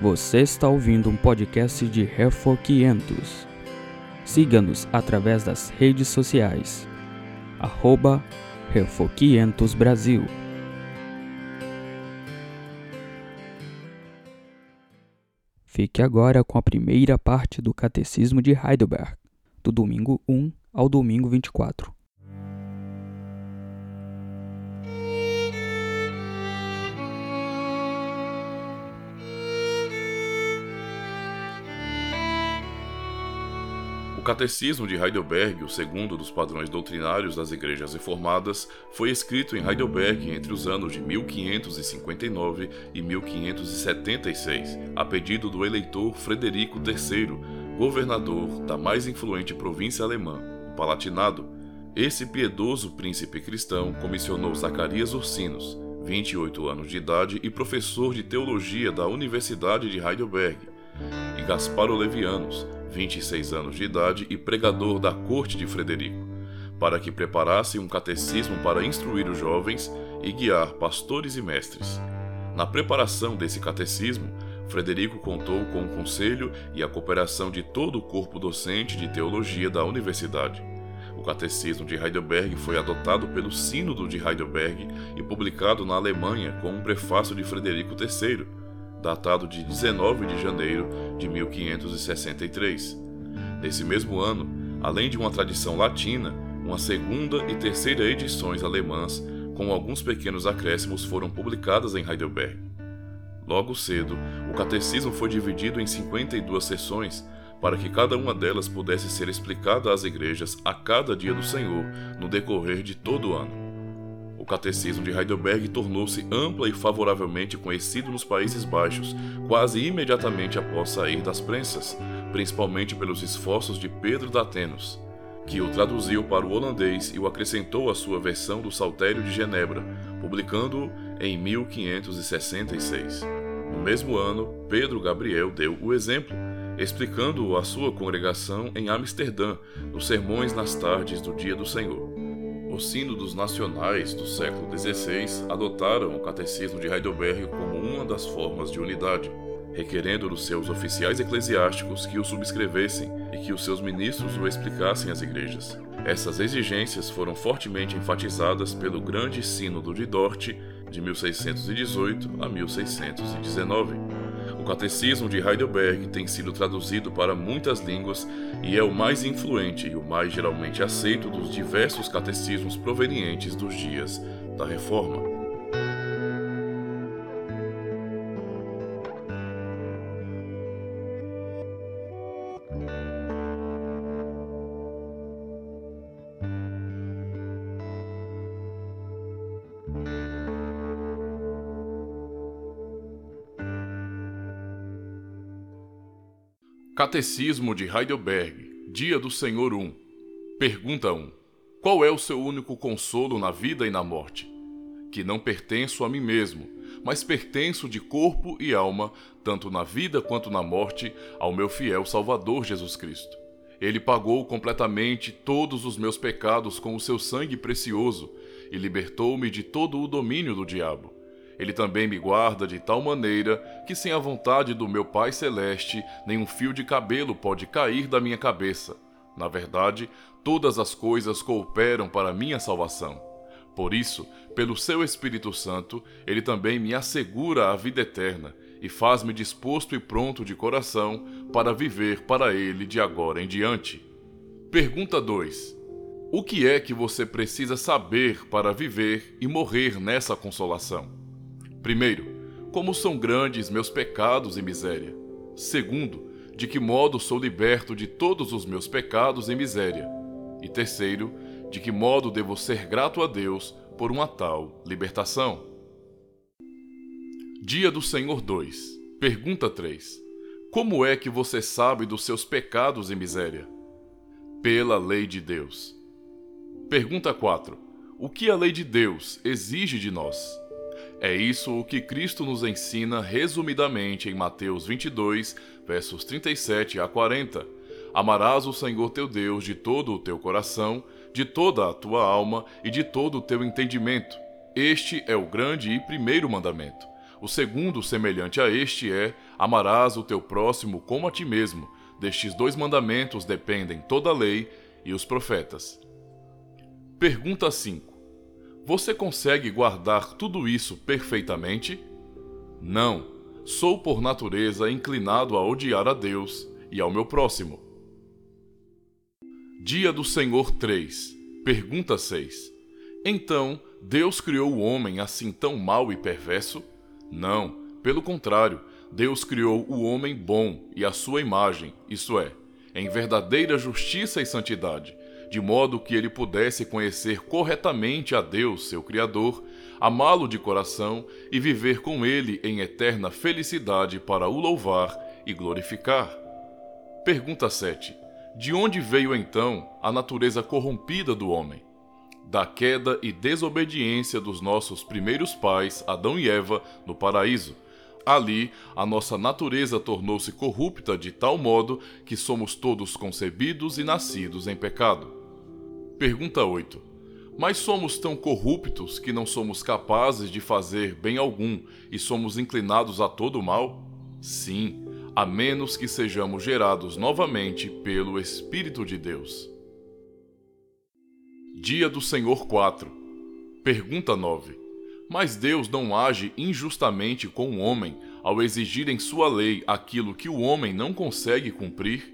Você está ouvindo um podcast de Refor 500. Siga-nos através das redes sociais. Arroba Refor 500 Brasil. Fique agora com a primeira parte do Catecismo de Heidelberg, do domingo 1 ao domingo 24. O Catecismo de Heidelberg, o segundo dos padrões doutrinários das igrejas reformadas, foi escrito em Heidelberg entre os anos de 1559 e 1576, a pedido do eleitor Frederico III, governador da mais influente província alemã, o Palatinado. Esse piedoso príncipe cristão comissionou Zacarias Ursinos, 28 anos de idade e professor de teologia da Universidade de Heidelberg, e Gaspar Olevianos, 26 anos de idade e pregador da corte de Frederico, para que preparasse um catecismo para instruir os jovens e guiar pastores e mestres. Na preparação desse catecismo, Frederico contou com o conselho e a cooperação de todo o corpo docente de teologia da universidade. O Catecismo de Heidelberg foi adotado pelo Sínodo de Heidelberg e publicado na Alemanha com um prefácio de Frederico III, datado de 19 de janeiro de 1563. Nesse mesmo ano, além de uma tradição latina, uma segunda e terceira edições alemãs, com alguns pequenos acréscimos, foram publicadas em Heidelberg. Logo cedo, o catecismo foi dividido em 52 sessões para que cada uma delas pudesse ser explicada às igrejas a cada dia do Senhor no decorrer de todo o ano. O catecismo de Heidelberg tornou-se ampla e favoravelmente conhecido nos Países Baixos quase imediatamente após sair das prensas, principalmente pelos esforços de Pedro Datenos, que o traduziu para o holandês e o acrescentou à sua versão do Saltério de Genebra, publicando-o em 1566. No mesmo ano, Pedro Gabriel deu o exemplo, explicando-o à sua congregação em Amsterdã, nos sermões nas tardes do Dia do Senhor. Os sínodos nacionais do século XVI adotaram o Catecismo de Heidelberg como uma das formas de unidade, requerendo dos seus oficiais eclesiásticos que o subscrevessem e que os seus ministros o explicassem às igrejas. Essas exigências foram fortemente enfatizadas pelo Grande Sínodo de Dort de 1618 a 1619. Catecismo de Heidelberg tem sido traduzido para muitas línguas e é o mais influente e o mais geralmente aceito dos diversos catecismos provenientes dos dias da Reforma. Catecismo de Heidelberg, Dia do Senhor 1. Pergunta 1. Qual é o seu único consolo na vida e na morte? Que não pertenço a mim mesmo, mas pertenço de corpo e alma, tanto na vida quanto na morte, ao meu fiel Salvador Jesus Cristo. Ele pagou completamente todos os meus pecados com o seu sangue precioso e libertou-me de todo o domínio do diabo. Ele também me guarda de tal maneira que, sem a vontade do meu Pai Celeste, nenhum fio de cabelo pode cair da minha cabeça. Na verdade, todas as coisas cooperam para minha salvação. Por isso, pelo seu Espírito Santo, ele também me assegura a vida eterna e faz-me disposto e pronto de coração para viver para ele de agora em diante. Pergunta 2. O que é que você precisa saber para viver e morrer nessa consolação? Primeiro, como são grandes meus pecados e miséria. Segundo, de que modo sou liberto de todos os meus pecados e miséria. E terceiro, de que modo devo ser grato a Deus por uma tal libertação. Dia do Senhor 2. Pergunta 3. Como é que você sabe dos seus pecados e miséria? Pela lei de Deus. Pergunta 4. O que a lei de Deus exige de nós? É isso o que Cristo nos ensina resumidamente em Mateus 22, versos 37 a 40. Amarás o Senhor teu Deus de todo o teu coração, de toda a tua alma e de todo o teu entendimento. Este é o grande e primeiro mandamento. O segundo, semelhante a este, é: Amarás o teu próximo como a ti mesmo. Destes dois mandamentos dependem toda a lei e os profetas. Pergunta 5. Você consegue guardar tudo isso perfeitamente? Não. Sou por natureza inclinado a odiar a Deus e ao meu próximo. Dia do Senhor 3. Pergunta 6. Então, Deus criou o homem assim tão mau e perverso? Não, pelo contrário, Deus criou o homem bom e a sua imagem, isso é, em verdadeira justiça e santidade, de modo que ele pudesse conhecer corretamente a Deus, seu Criador, amá-lo de coração e viver com ele em eterna felicidade para o louvar e glorificar. Pergunta 7. De onde veio então a natureza corrompida do homem? Da queda e desobediência dos nossos primeiros pais, Adão e Eva, no paraíso Ali, a nossa natureza tornou-se corrupta de tal modo que somos todos concebidos e nascidos em pecado. Pergunta 8. Mas somos tão corruptos que não somos capazes de fazer bem algum e somos inclinados a todo mal? Sim, a menos que sejamos gerados novamente pelo Espírito de Deus. Dia do Senhor 4. Pergunta 9. Mas Deus não age injustamente com o homem ao exigir em sua lei aquilo que o homem não consegue cumprir?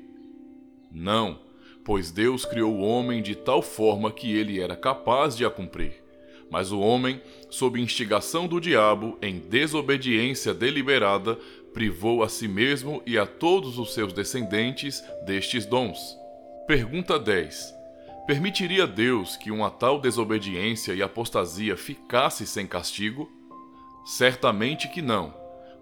Não, pois Deus criou o homem de tal forma que ele era capaz de a cumprir. Mas o homem, sob instigação do diabo, em desobediência deliberada, privou a si mesmo e a todos os seus descendentes destes dons. Pergunta 10. Permitiria Deus que uma tal desobediência e apostasia ficasse sem castigo? Certamente que não,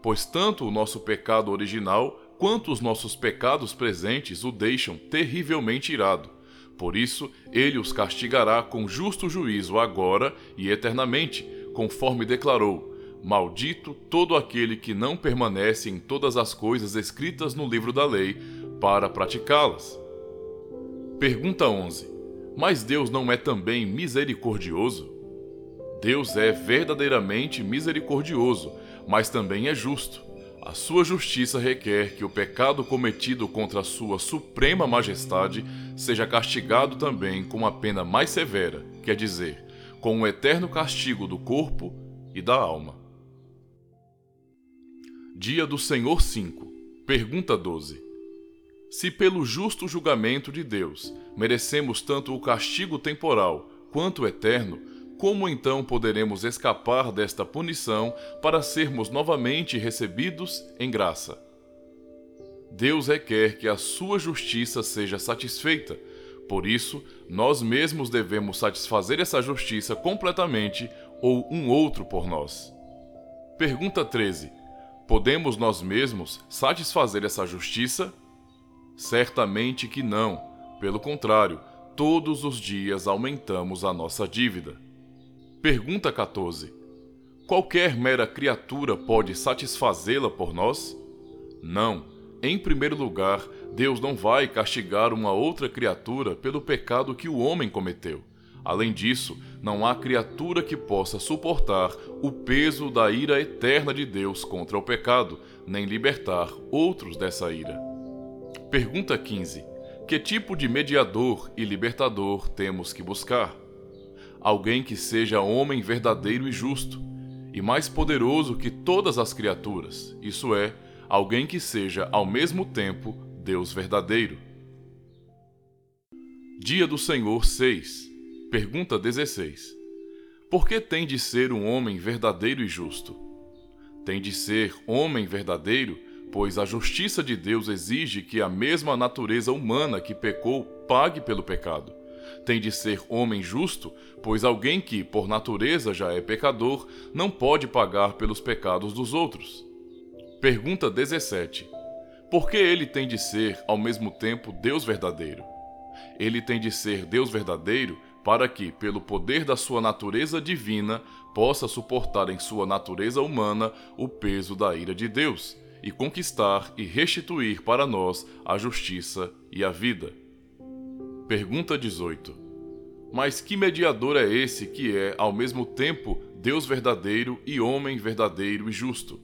pois tanto o nosso pecado original quanto os nossos pecados presentes o deixam terrivelmente irado. Por isso, ele os castigará com justo juízo agora e eternamente, conforme declarou: Maldito todo aquele que não permanece em todas as coisas escritas no livro da lei para praticá-las. Pergunta 11. Mas Deus não é também misericordioso? Deus é verdadeiramente misericordioso, mas também é justo. A sua justiça requer que o pecado cometido contra a sua suprema majestade seja castigado também com uma pena mais severa, quer dizer, com o um eterno castigo do corpo e da alma. Dia do Senhor 5. Pergunta 12. Se pelo justo julgamento de Deus merecemos tanto o castigo temporal quanto o eterno, como então poderemos escapar desta punição para sermos novamente recebidos em graça? Deus requer que a sua justiça seja satisfeita. Por isso, nós mesmos devemos satisfazer essa justiça completamente ou um outro por nós. Pergunta 13. Podemos nós mesmos satisfazer essa justiça? Certamente que não. Pelo contrário, todos os dias aumentamos a nossa dívida. Pergunta 14. Qualquer mera criatura pode satisfazê-la por nós? Não. Em primeiro lugar, Deus não vai castigar uma outra criatura pelo pecado que o homem cometeu. Além disso, não há criatura que possa suportar o peso da ira eterna de Deus contra o pecado, nem libertar outros dessa ira. Pergunta 15. Que tipo de mediador e libertador temos que buscar? Alguém que seja homem verdadeiro e justo, e mais poderoso que todas as criaturas, isso é, alguém que seja ao mesmo tempo Deus verdadeiro. Dia do Senhor 6. Pergunta 16. Por que tem de ser um homem verdadeiro e justo? Tem de ser homem verdadeiro pois a justiça de Deus exige que a mesma natureza humana que pecou pague pelo pecado. Tem de ser homem justo, pois alguém que, por natureza, já é pecador, não pode pagar pelos pecados dos outros. Pergunta 17. Por que ele tem de ser, ao mesmo tempo, Deus verdadeiro? Ele tem de ser Deus verdadeiro para que, pelo poder da sua natureza divina, possa suportar em sua natureza humana o peso da ira de Deus e conquistar e restituir para nós a justiça e a vida. Pergunta 18. Mas que mediador é esse que é, ao mesmo tempo, Deus verdadeiro e homem verdadeiro e justo,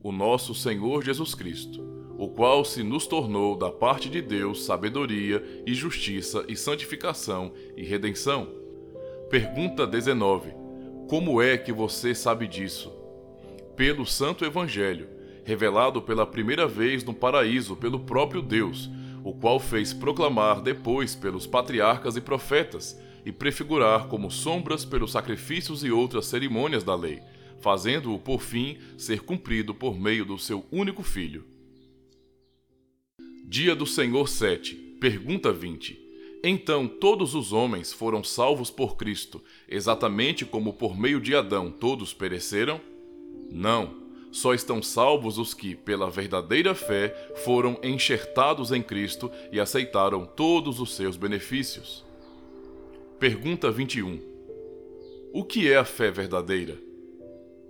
o nosso Senhor Jesus Cristo, o qual se nos tornou da parte de Deus sabedoria e justiça e santificação e redenção. Pergunta 19. Como é que você sabe disso? Pelo Santo Evangelho, revelado pela primeira vez no paraíso pelo próprio Deus, o qual fez proclamar depois pelos patriarcas e profetas, e prefigurar como sombras pelos sacrifícios e outras cerimônias da lei, fazendo-o por fim ser cumprido por meio do seu único filho. Dia do Senhor 7, pergunta 20. Então todos os homens foram salvos por Cristo, exatamente como por meio de Adão todos pereceram? Não só estão salvos os que, pela verdadeira fé, foram enxertados em Cristo e aceitaram todos os seus benefícios. Pergunta 21. O que é a fé verdadeira?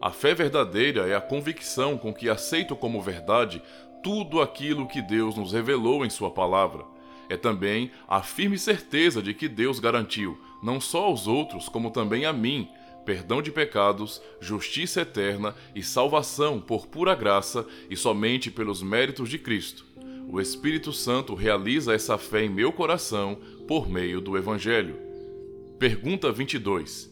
A fé verdadeira é a convicção com que aceito como verdade tudo aquilo que Deus nos revelou em Sua palavra. É também a firme certeza de que Deus garantiu, não só aos outros, como também a mim, perdão de pecados, justiça eterna e salvação por pura graça e somente pelos méritos de Cristo. O Espírito Santo realiza essa fé em meu coração por meio do Evangelho. Pergunta 22.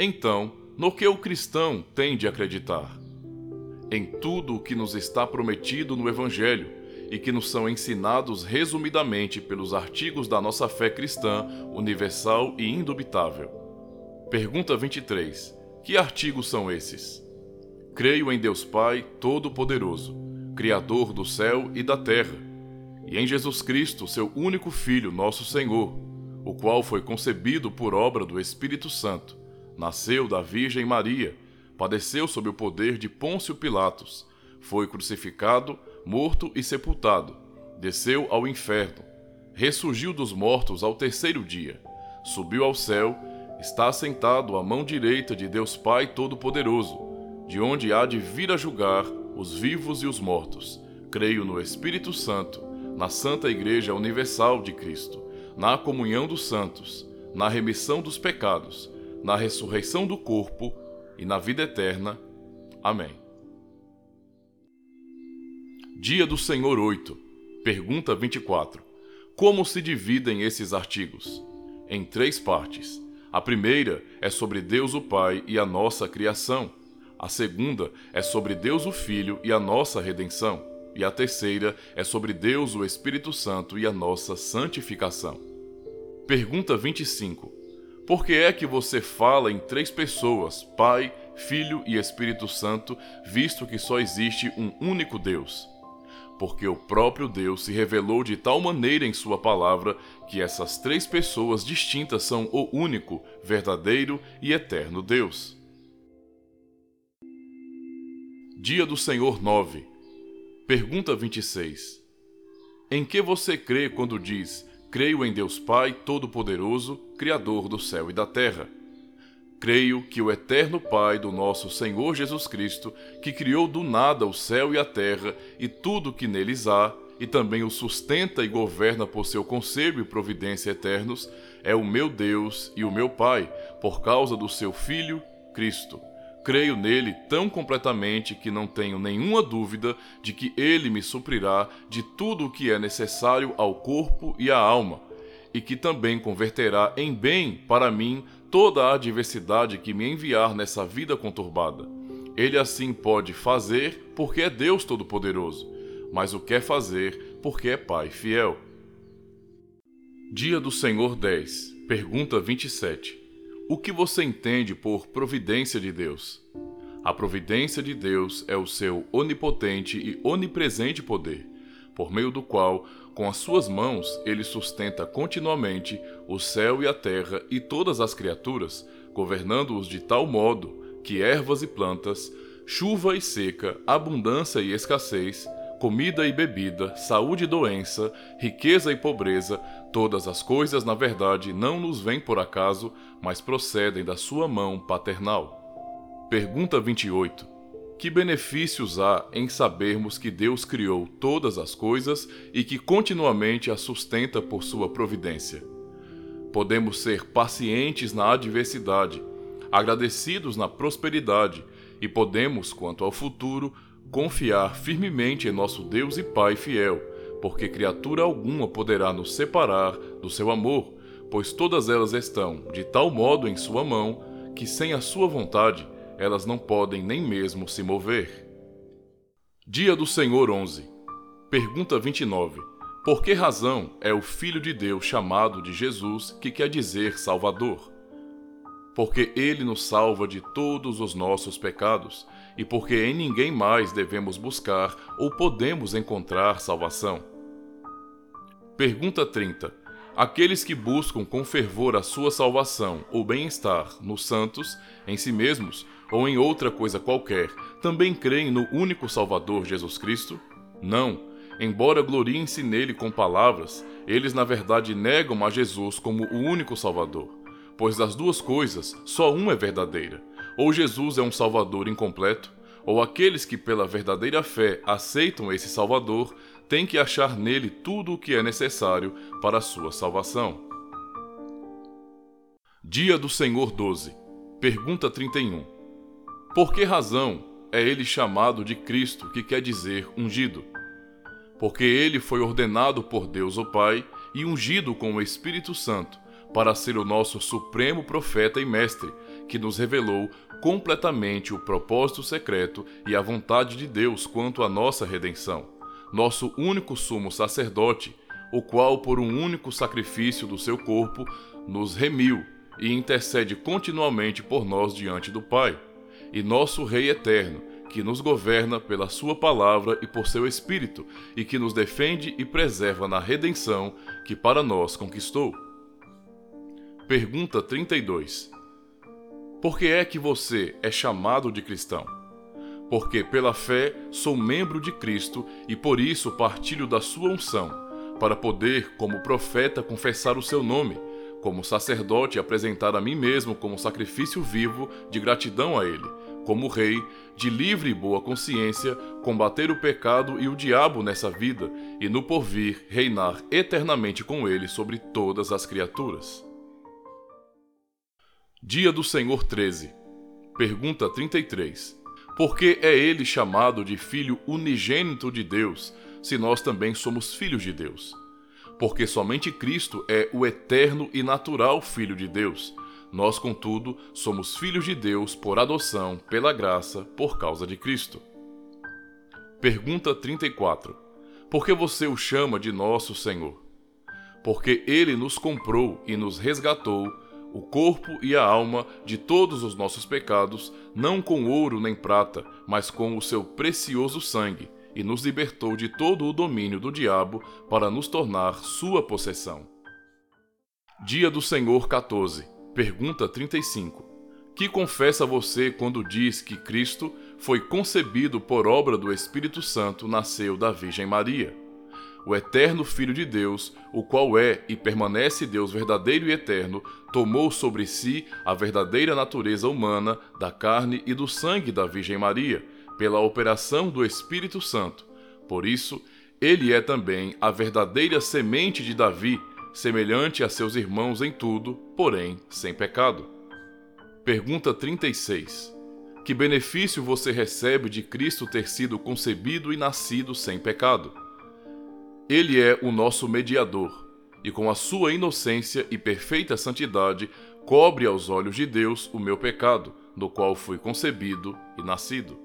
Então, no que o cristão tem de acreditar? Em tudo o que nos está prometido no Evangelho e que nos são ensinados resumidamente pelos artigos da nossa fé cristã universal e indubitável. Pergunta 23. Que artigos são esses? Creio em Deus Pai Todo-Poderoso, Criador do céu e da terra, e em Jesus Cristo, seu único Filho, nosso Senhor, o qual foi concebido por obra do Espírito Santo, nasceu da Virgem Maria, padeceu sob o poder de Pôncio Pilatos, foi crucificado, morto e sepultado, desceu ao inferno, ressurgiu dos mortos ao terceiro dia, subiu ao céu está assentado à mão direita de Deus Pai Todo-Poderoso, de onde há de vir a julgar os vivos e os mortos. Creio no Espírito Santo, na Santa Igreja Universal de Cristo, na comunhão dos santos, na remissão dos pecados, na ressurreição do corpo e na vida eterna. Amém. Dia do Senhor 8. Pergunta 24. Como se dividem esses artigos? Em três partes. A primeira é sobre Deus o Pai e a nossa criação. A segunda é sobre Deus o Filho e a nossa redenção. E a terceira é sobre Deus o Espírito Santo e a nossa santificação. Pergunta 25. Por que é que você fala em três pessoas, Pai, Filho e Espírito Santo, visto que só existe um único Deus? Porque o próprio Deus se revelou de tal maneira em Sua palavra que essas três pessoas distintas são o único, verdadeiro e eterno Deus. Dia do Senhor 9 Pergunta 26 Em que você crê quando diz: Creio em Deus Pai Todo-Poderoso, Criador do céu e da terra? Creio que o eterno Pai do nosso Senhor Jesus Cristo, que criou do nada o céu e a terra e tudo que neles há, e também o sustenta e governa por seu conselho e providência eternos, é o meu Deus e o meu Pai, por causa do seu Filho, Cristo. Creio nele tão completamente que não tenho nenhuma dúvida de que ele me suprirá de tudo o que é necessário ao corpo e à alma, e que também converterá em bem para mim toda a adversidade que me enviar nessa vida conturbada. Ele assim pode fazer porque é Deus Todo-Poderoso, mas o quer fazer porque é Pai fiel. Dia do Senhor 10, pergunta 27. O que você entende por providência de Deus? A providência de Deus é o seu onipotente e onipresente poder, por meio do qual com as suas mãos ele sustenta continuamente o céu e a terra e todas as criaturas, governando-os de tal modo que ervas e plantas, chuva e seca, abundância e escassez, comida e bebida, saúde e doença, riqueza e pobreza, todas as coisas, na verdade, não nos vêm por acaso, mas procedem da sua mão paternal. Pergunta 28. Que benefícios há em sabermos que Deus criou todas as coisas e que continuamente as sustenta por sua providência? Podemos ser pacientes na adversidade, agradecidos na prosperidade, e podemos, quanto ao futuro, confiar firmemente em nosso Deus e Pai fiel, porque criatura alguma poderá nos separar do seu amor, pois todas elas estão de tal modo em sua mão que sem a sua vontade elas não podem nem mesmo se mover. Dia do Senhor 11. Pergunta 29. Por que razão é o Filho de Deus chamado de Jesus, que quer dizer Salvador? Porque ele nos salva de todos os nossos pecados e porque em ninguém mais devemos buscar ou podemos encontrar salvação. Pergunta 30. Aqueles que buscam com fervor a sua salvação ou bem-estar nos santos, em si mesmos ou em outra coisa qualquer, também creem no único Salvador Jesus Cristo? Não. Embora gloriem-se nele com palavras, eles na verdade negam a Jesus como o único Salvador. Pois das duas coisas, só uma é verdadeira ou Jesus é um Salvador incompleto, ou aqueles que pela verdadeira fé aceitam esse Salvador têm que achar nele tudo o que é necessário para a sua salvação. Dia do Senhor 12. Pergunta 31. Por que razão é ele chamado de Cristo, que quer dizer ungido? Porque ele foi ordenado por Deus o Pai e ungido com o Espírito Santo para ser o nosso supremo profeta e mestre, que nos revelou completamente o propósito secreto e a vontade de Deus quanto à nossa redenção. Nosso único sumo sacerdote, o qual, por um único sacrifício do seu corpo, nos remiu e intercede continuamente por nós diante do Pai. E nosso Rei eterno, que nos governa pela Sua palavra e por seu Espírito, e que nos defende e preserva na redenção que para nós conquistou. Pergunta 32. Por que é que você é chamado de cristão? Porque pela fé sou membro de Cristo e por isso partilho da sua unção, para poder, como profeta, confessar o seu nome, como sacerdote apresentar a mim mesmo como sacrifício vivo de gratidão a ele, como rei, de livre e boa consciência, combater o pecado e o diabo nessa vida e no porvir reinar eternamente com ele sobre todas as criaturas. Dia do Senhor 13. Pergunta 33. Por que é ele chamado de Filho unigênito de Deus, se nós também somos filhos de Deus? Porque somente Cristo é o eterno e natural Filho de Deus. Nós, contudo, somos filhos de Deus por adoção, pela graça, por causa de Cristo. Pergunta 34. Por que você o chama de nosso Senhor? Porque ele nos comprou e nos resgatou o corpo e a alma de todos os nossos pecados, não com ouro nem prata, mas com o seu precioso sangue, e nos libertou de todo o domínio do diabo para nos tornar sua possessão. Dia do Senhor 14. Pergunta 35. Que confessa você quando diz que Cristo foi concebido por obra do Espírito Santo, nasceu da Virgem Maria? o eterno Filho de Deus, o qual é e permanece Deus verdadeiro e eterno, tomou sobre si a verdadeira natureza humana da carne e do sangue da Virgem Maria, pela operação do Espírito Santo. Por isso, ele é também a verdadeira semente de Davi, semelhante a seus irmãos em tudo, porém sem pecado. Pergunta 36. Que benefício você recebe de Cristo ter sido concebido e nascido sem pecado? Ele é o nosso mediador, e com a sua inocência e perfeita santidade, cobre aos olhos de Deus o meu pecado, do qual fui concebido e nascido.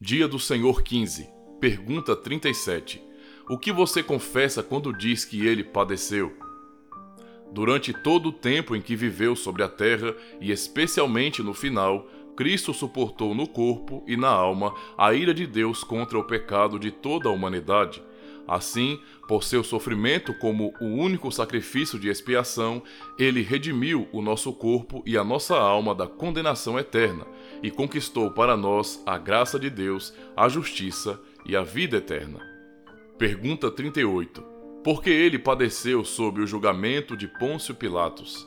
Dia do Senhor 15, pergunta 37. O que você confessa quando diz que ele padeceu? Durante todo o tempo em que viveu sobre a terra, e especialmente no final, Cristo suportou no corpo e na alma a ira de Deus contra o pecado de toda a humanidade. Assim, por seu sofrimento como o único sacrifício de expiação, ele redimiu o nosso corpo e a nossa alma da condenação eterna e conquistou para nós a graça de Deus, a justiça e a vida eterna. Pergunta 38. Por que ele padeceu sob o julgamento de Pôncio Pilatos?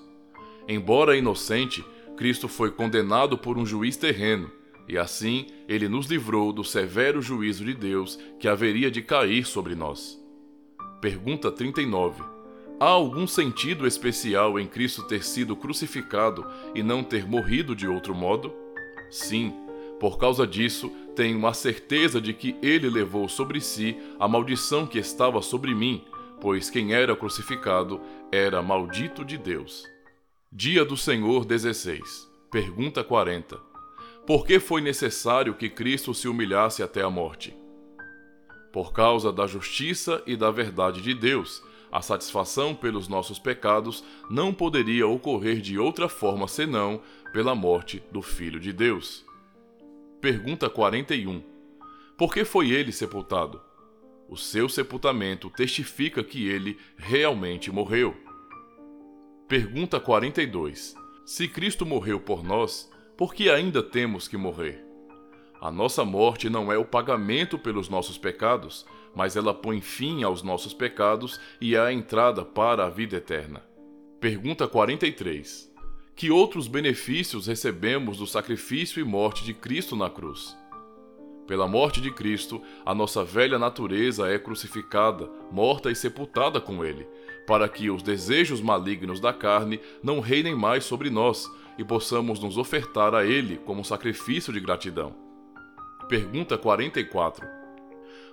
Embora inocente, Cristo foi condenado por um juiz terreno, e assim ele nos livrou do severo juízo de Deus que haveria de cair sobre nós. Pergunta 39. Há algum sentido especial em Cristo ter sido crucificado e não ter morrido de outro modo? Sim, por causa disso, tenho a certeza de que ele levou sobre si a maldição que estava sobre mim, pois quem era crucificado era maldito de Deus. Dia do Senhor 16. Pergunta 40. Por que foi necessário que Cristo se humilhasse até a morte? Por causa da justiça e da verdade de Deus, a satisfação pelos nossos pecados não poderia ocorrer de outra forma senão pela morte do Filho de Deus. Pergunta 41. Por que foi ele sepultado? O seu sepultamento testifica que ele realmente morreu. Pergunta 42. Se Cristo morreu por nós, por que ainda temos que morrer? A nossa morte não é o pagamento pelos nossos pecados, mas ela põe fim aos nossos pecados e é a entrada para a vida eterna. Pergunta 43. Que outros benefícios recebemos do sacrifício e morte de Cristo na cruz? Pela morte de Cristo, a nossa velha natureza é crucificada, morta e sepultada com Ele, para que os desejos malignos da carne não reinem mais sobre nós e possamos nos ofertar a Ele como sacrifício de gratidão. Pergunta 44.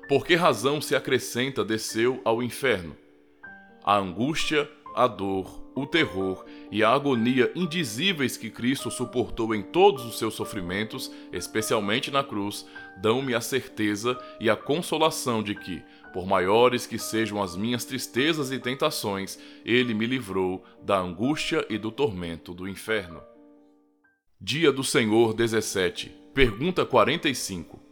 Por que razão se acrescenta desceu ao inferno? A angústia, a dor, o terror e a agonia indizíveis que Cristo suportou em todos os seus sofrimentos, especialmente na cruz, dão-me a certeza e a consolação de que, por maiores que sejam as minhas tristezas e tentações, Ele me livrou da angústia e do tormento do inferno. Dia do Senhor 17, pergunta 45.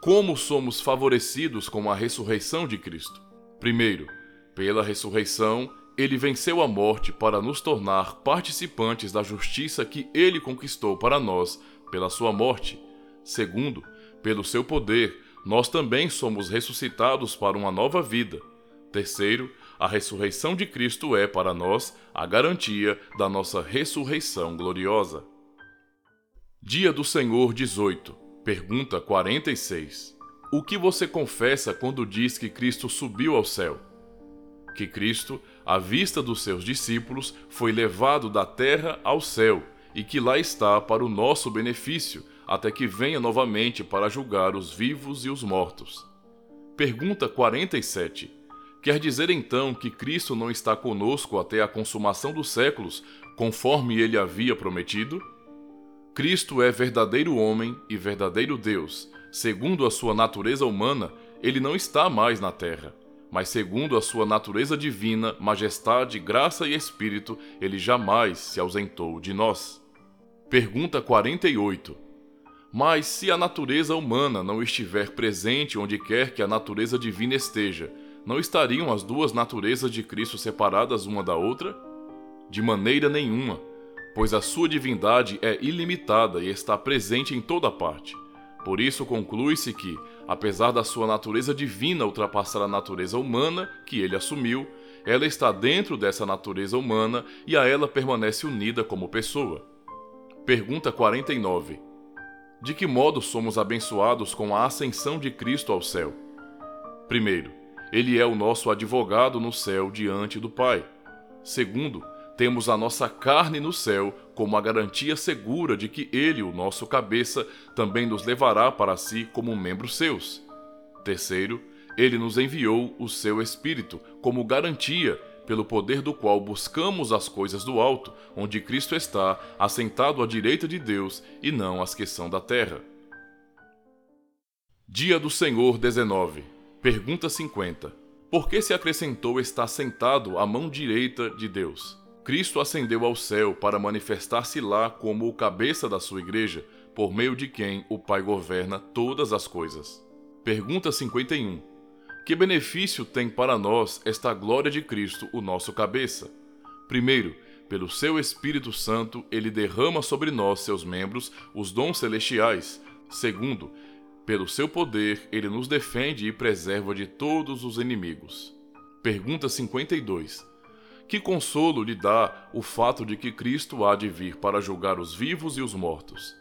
Como somos favorecidos com a ressurreição de Cristo? Primeiro, pela ressurreição, ele venceu a morte para nos tornar participantes da justiça que ele conquistou para nós pela sua morte. Segundo, pelo seu poder, nós também somos ressuscitados para uma nova vida. Terceiro, a ressurreição de Cristo é para nós a garantia da nossa ressurreição gloriosa. Dia do Senhor 18 Pergunta 46. O que você confessa quando diz que Cristo subiu ao céu? Que Cristo, à vista dos seus discípulos, foi levado da terra ao céu e que lá está para o nosso benefício, até que venha novamente para julgar os vivos e os mortos. Pergunta 47. Quer dizer então que Cristo não está conosco até a consumação dos séculos, conforme ele havia prometido? Cristo é verdadeiro homem e verdadeiro Deus. Segundo a sua natureza humana, ele não está mais na terra. Mas, segundo a sua natureza divina, majestade, graça e espírito, ele jamais se ausentou de nós. Pergunta 48. Mas se a natureza humana não estiver presente onde quer que a natureza divina esteja, não estariam as duas naturezas de Cristo separadas uma da outra? De maneira nenhuma pois a sua divindade é ilimitada e está presente em toda parte. Por isso conclui-se que, apesar da sua natureza divina ultrapassar a natureza humana que ele assumiu, ela está dentro dessa natureza humana e a ela permanece unida como pessoa. Pergunta 49. De que modo somos abençoados com a ascensão de Cristo ao céu? Primeiro, ele é o nosso advogado no céu diante do Pai. Segundo, temos a nossa carne no céu como a garantia segura de que Ele, o nosso cabeça, também nos levará para si como membros seus. Terceiro, Ele nos enviou o seu Espírito como garantia, pelo poder do qual buscamos as coisas do alto, onde Cristo está, assentado à direita de Deus e não as que são da terra. Dia do Senhor 19. Pergunta 50. Por que se acrescentou estar sentado à mão direita de Deus? Cristo ascendeu ao céu para manifestar-se lá como o cabeça da sua igreja, por meio de quem o Pai governa todas as coisas. Pergunta 51. Que benefício tem para nós esta glória de Cristo, o nosso cabeça? Primeiro, pelo seu Espírito Santo, ele derrama sobre nós, seus membros, os dons celestiais. Segundo, pelo seu poder, ele nos defende e preserva de todos os inimigos. Pergunta 52. Que consolo lhe dá o fato de que Cristo há de vir para julgar os vivos e os mortos?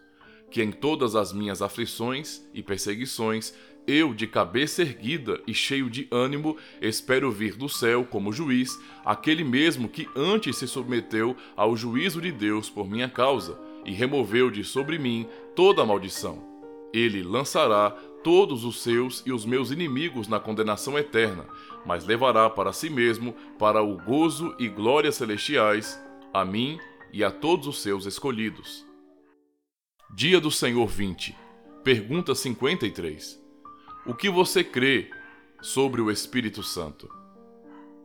Que em todas as minhas aflições e perseguições, eu, de cabeça erguida e cheio de ânimo, espero vir do céu como juiz, aquele mesmo que antes se submeteu ao juízo de Deus por minha causa e removeu de sobre mim toda a maldição. Ele lançará todos os seus e os meus inimigos na condenação eterna, mas levará para si mesmo para o gozo e glória celestiais a mim e a todos os seus escolhidos. Dia do Senhor 20. Pergunta 53. O que você crê sobre o Espírito Santo?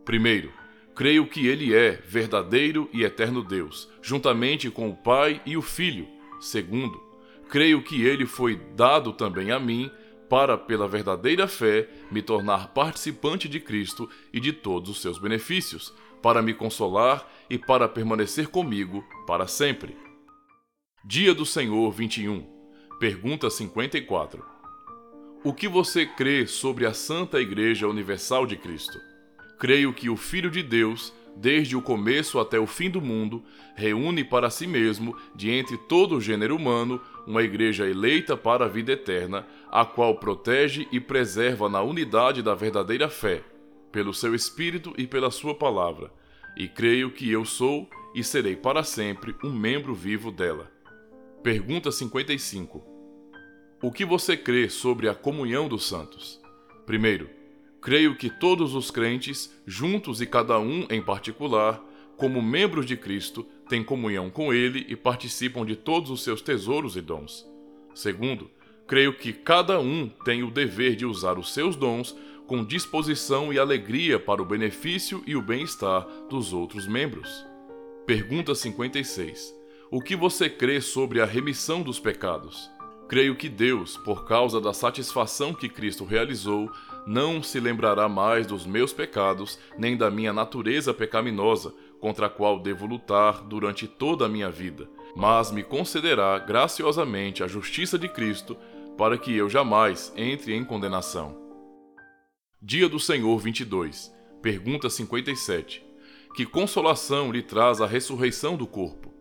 Primeiro, creio que ele é verdadeiro e eterno Deus, juntamente com o Pai e o Filho. Segundo, creio que ele foi dado também a mim para, pela verdadeira fé, me tornar participante de Cristo e de todos os seus benefícios, para me consolar e para permanecer comigo para sempre. Dia do Senhor 21. Pergunta 54. O que você crê sobre a Santa Igreja Universal de Cristo? Creio que o Filho de Deus, desde o começo até o fim do mundo, reúne para si mesmo, de entre todo o gênero humano, uma igreja eleita para a vida eterna, a qual protege e preserva na unidade da verdadeira fé, pelo seu Espírito e pela sua palavra, e creio que eu sou e serei para sempre um membro vivo dela. Pergunta 55. O que você crê sobre a comunhão dos santos? Primeiro, creio que todos os crentes, juntos e cada um em particular, como membros de Cristo, têm comunhão com Ele e participam de todos os seus tesouros e dons. Segundo, creio que cada um tem o dever de usar os seus dons com disposição e alegria para o benefício e o bem-estar dos outros membros. Pergunta 56. O que você crê sobre a remissão dos pecados? Creio que Deus, por causa da satisfação que Cristo realizou, não se lembrará mais dos meus pecados, nem da minha natureza pecaminosa, contra a qual devo lutar durante toda a minha vida, mas me concederá graciosamente a justiça de Cristo, para que eu jamais entre em condenação. Dia do Senhor 22. Pergunta 57. Que consolação lhe traz a ressurreição do corpo?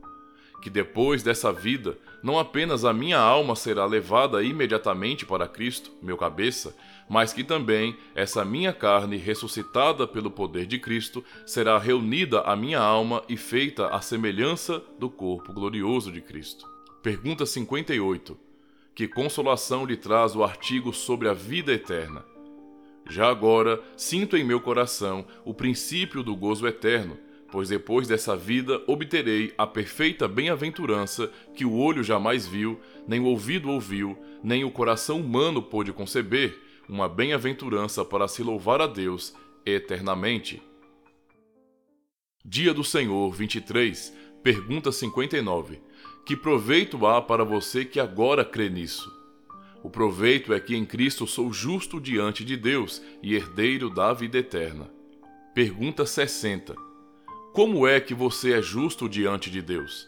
que depois dessa vida, não apenas a minha alma será levada imediatamente para Cristo, meu cabeça, mas que também essa minha carne, ressuscitada pelo poder de Cristo, será reunida à minha alma e feita à semelhança do corpo glorioso de Cristo. Pergunta 58. Que consolação lhe traz o artigo sobre a vida eterna? Já agora sinto em meu coração o princípio do gozo eterno pois depois dessa vida obterei a perfeita bem-aventurança que o olho jamais viu, nem o ouvido ouviu, nem o coração humano pôde conceber, uma bem-aventurança para se louvar a Deus eternamente. Dia do Senhor 23, pergunta 59. Que proveito há para você que agora crê nisso? O proveito é que em Cristo sou justo diante de Deus e herdeiro da vida eterna. Pergunta 60 como é que você é justo diante de Deus?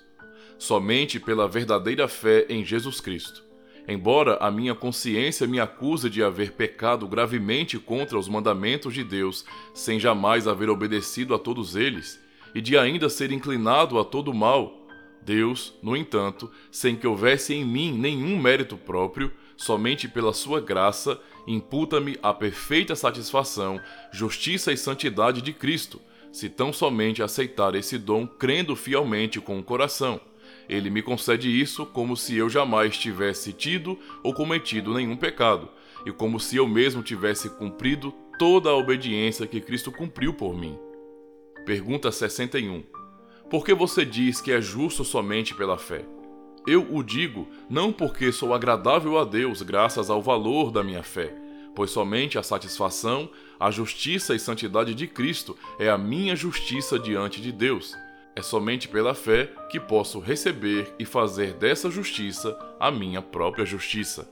Somente pela verdadeira fé em Jesus Cristo. Embora a minha consciência me acuse de haver pecado gravemente contra os mandamentos de Deus, sem jamais haver obedecido a todos eles, e de ainda ser inclinado a todo mal, Deus, no entanto, sem que houvesse em mim nenhum mérito próprio, somente pela sua graça, imputa-me a perfeita satisfação, justiça e santidade de Cristo se tão somente aceitar esse dom crendo fielmente com o coração. Ele me concede isso como se eu jamais tivesse tido ou cometido nenhum pecado, e como se eu mesmo tivesse cumprido toda a obediência que Cristo cumpriu por mim. Pergunta 61. Por que você diz que é justo somente pela fé? Eu o digo não porque sou agradável a Deus graças ao valor da minha fé, pois somente a satisfação, a justiça e santidade de Cristo é a minha justiça diante de Deus. É somente pela fé que posso receber e fazer dessa justiça a minha própria justiça.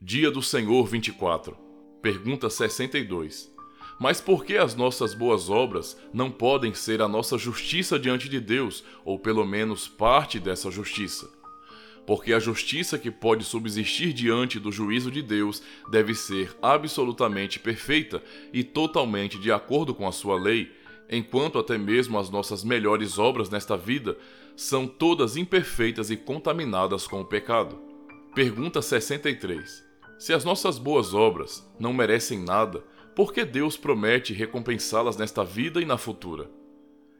Dia do Senhor 24. Pergunta 62. Mas por que as nossas boas obras não podem ser a nossa justiça diante de Deus, ou pelo menos parte dessa justiça? porque a justiça que pode subsistir diante do juízo de Deus deve ser absolutamente perfeita e totalmente de acordo com a sua lei, enquanto até mesmo as nossas melhores obras nesta vida são todas imperfeitas e contaminadas com o pecado. Pergunta 63. Se as nossas boas obras não merecem nada, por que Deus promete recompensá-las nesta vida e na futura?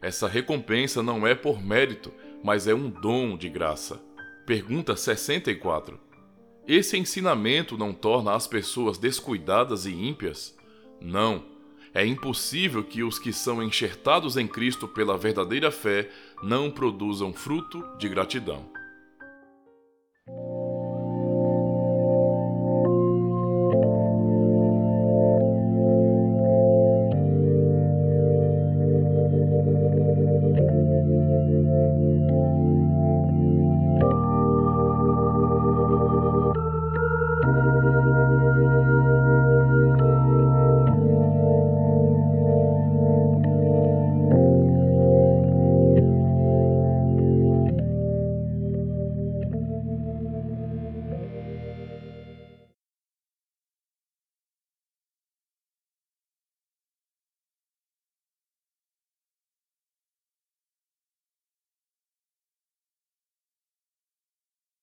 Essa recompensa não é por mérito, mas é um dom de graça. Pergunta 64. Esse ensinamento não torna as pessoas descuidadas e ímpias? Não. É impossível que os que são enxertados em Cristo pela verdadeira fé não produzam fruto de gratidão.